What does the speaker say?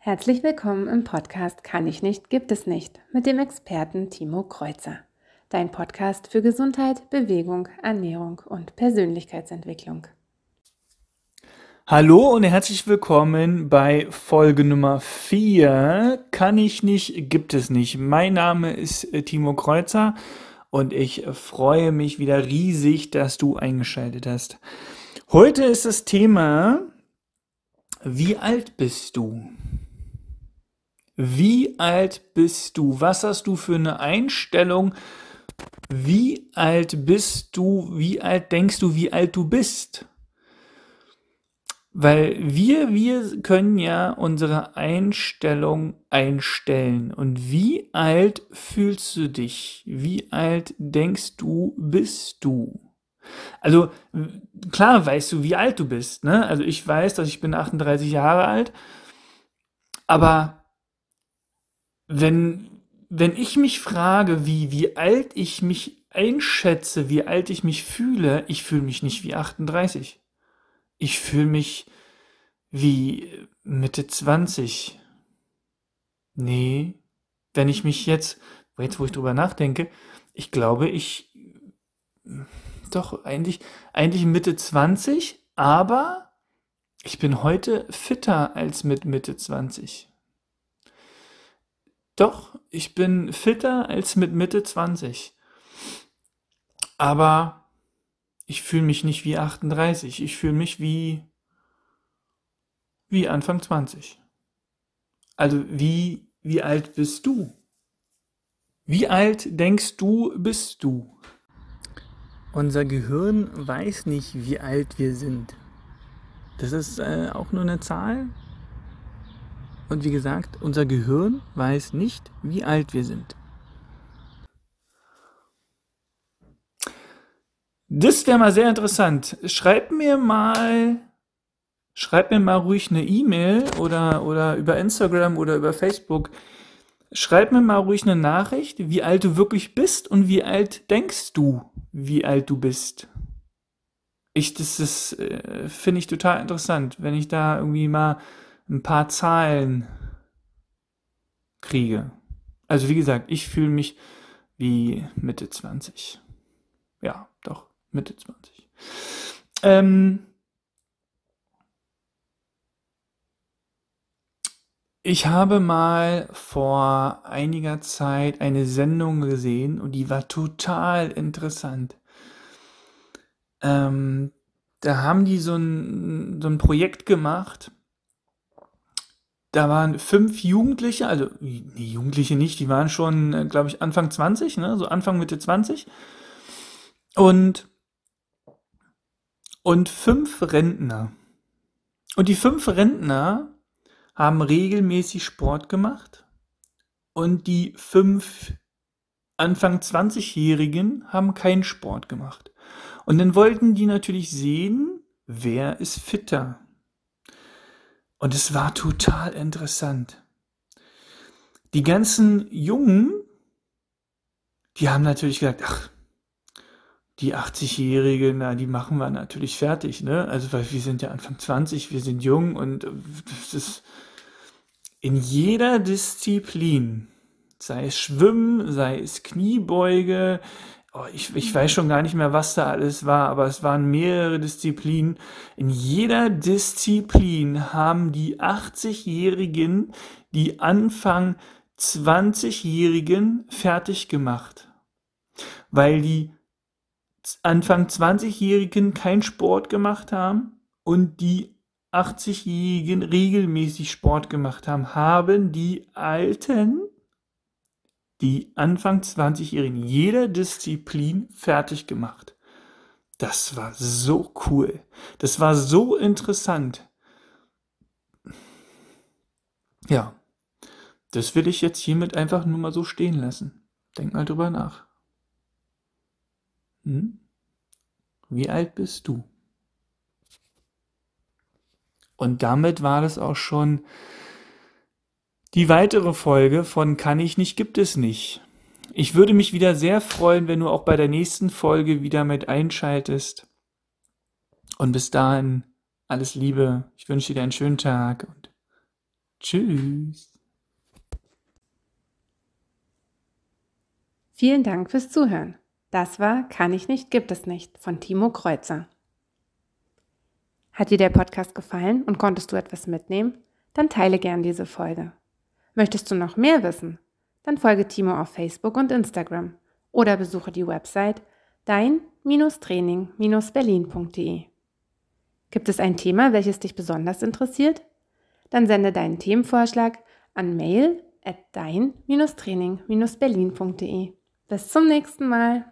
Herzlich willkommen im Podcast Kann ich nicht, gibt es nicht mit dem Experten Timo Kreuzer. Dein Podcast für Gesundheit, Bewegung, Ernährung und Persönlichkeitsentwicklung. Hallo und herzlich willkommen bei Folge Nummer 4. Kann ich nicht, gibt es nicht. Mein Name ist äh, Timo Kreuzer und ich freue mich wieder riesig, dass du eingeschaltet hast. Heute ist das Thema, wie alt bist du? Wie alt bist du? Was hast du für eine Einstellung? Wie alt bist du? Wie alt denkst du, wie alt du bist? Weil wir, wir können ja unsere Einstellung einstellen. Und wie alt fühlst du dich? Wie alt denkst du, bist du? Also klar weißt du, wie alt du bist. Ne? Also ich weiß, dass ich bin 38 Jahre alt. Aber wenn, wenn ich mich frage, wie, wie alt ich mich einschätze, wie alt ich mich fühle, ich fühle mich nicht wie 38. Ich fühle mich wie Mitte 20. Nee, wenn ich mich jetzt, jetzt wo ich drüber nachdenke, ich glaube, ich doch eigentlich, eigentlich Mitte 20, aber ich bin heute fitter als mit Mitte 20. Doch, ich bin fitter als mit Mitte 20. Aber ich fühle mich nicht wie 38. Ich fühle mich wie, wie Anfang 20. Also wie, wie alt bist du? Wie alt denkst du, bist du? Unser Gehirn weiß nicht, wie alt wir sind. Das ist äh, auch nur eine Zahl, und wie gesagt, unser Gehirn weiß nicht, wie alt wir sind. Das wäre mal sehr interessant. Schreib mir mal, schreib mir mal ruhig eine E-Mail oder, oder über Instagram oder über Facebook. Schreib mir mal ruhig eine Nachricht, wie alt du wirklich bist und wie alt denkst du, wie alt du bist. Ich, das ist, äh, finde ich total interessant, wenn ich da irgendwie mal ein paar Zahlen kriege. Also wie gesagt, ich fühle mich wie Mitte 20. Ja, doch, Mitte 20. Ähm, ich habe mal vor einiger Zeit eine Sendung gesehen und die war total interessant. Ähm, da haben die so ein, so ein Projekt gemacht da waren fünf Jugendliche, also nee, Jugendliche nicht, die waren schon, äh, glaube ich, Anfang 20, ne? so Anfang Mitte 20. Und, und fünf Rentner. Und die fünf Rentner haben regelmäßig Sport gemacht. Und die fünf Anfang 20-Jährigen haben keinen Sport gemacht. Und dann wollten die natürlich sehen, wer ist fitter. Und es war total interessant. Die ganzen Jungen, die haben natürlich gesagt, ach, die 80-Jährigen, na, die machen wir natürlich fertig, ne? Also, weil wir sind ja Anfang 20, wir sind jung und das ist in jeder Disziplin, sei es Schwimmen, sei es Kniebeuge, oh, ich, ich weiß schon gar nicht mehr, was da alles war, aber es waren mehrere Disziplinen. In jeder Disziplin haben die 80-Jährigen die Anfang 20-Jährigen fertig gemacht. Weil die Anfang 20-Jährigen keinen Sport gemacht haben und die 80-Jährigen regelmäßig Sport gemacht haben, haben die Alten die Anfang 20-Jährigen jeder Disziplin fertig gemacht. Das war so cool. Das war so interessant. Ja, das will ich jetzt hiermit einfach nur mal so stehen lassen. Denk mal drüber nach. Hm? Wie alt bist du? Und damit war das auch schon die weitere Folge von Kann ich nicht, gibt es nicht. Ich würde mich wieder sehr freuen, wenn du auch bei der nächsten Folge wieder mit einschaltest. Und bis dahin alles Liebe. Ich wünsche dir einen schönen Tag und Tschüss. Vielen Dank fürs Zuhören. Das war Kann ich nicht, gibt es nicht von Timo Kreuzer. Hat dir der Podcast gefallen und konntest du etwas mitnehmen? Dann teile gern diese Folge. Möchtest du noch mehr wissen? Dann folge Timo auf Facebook und Instagram oder besuche die Website dein-training-berlin.de. Gibt es ein Thema, welches dich besonders interessiert? Dann sende deinen Themenvorschlag an mail at dein-training-berlin.de. Bis zum nächsten Mal.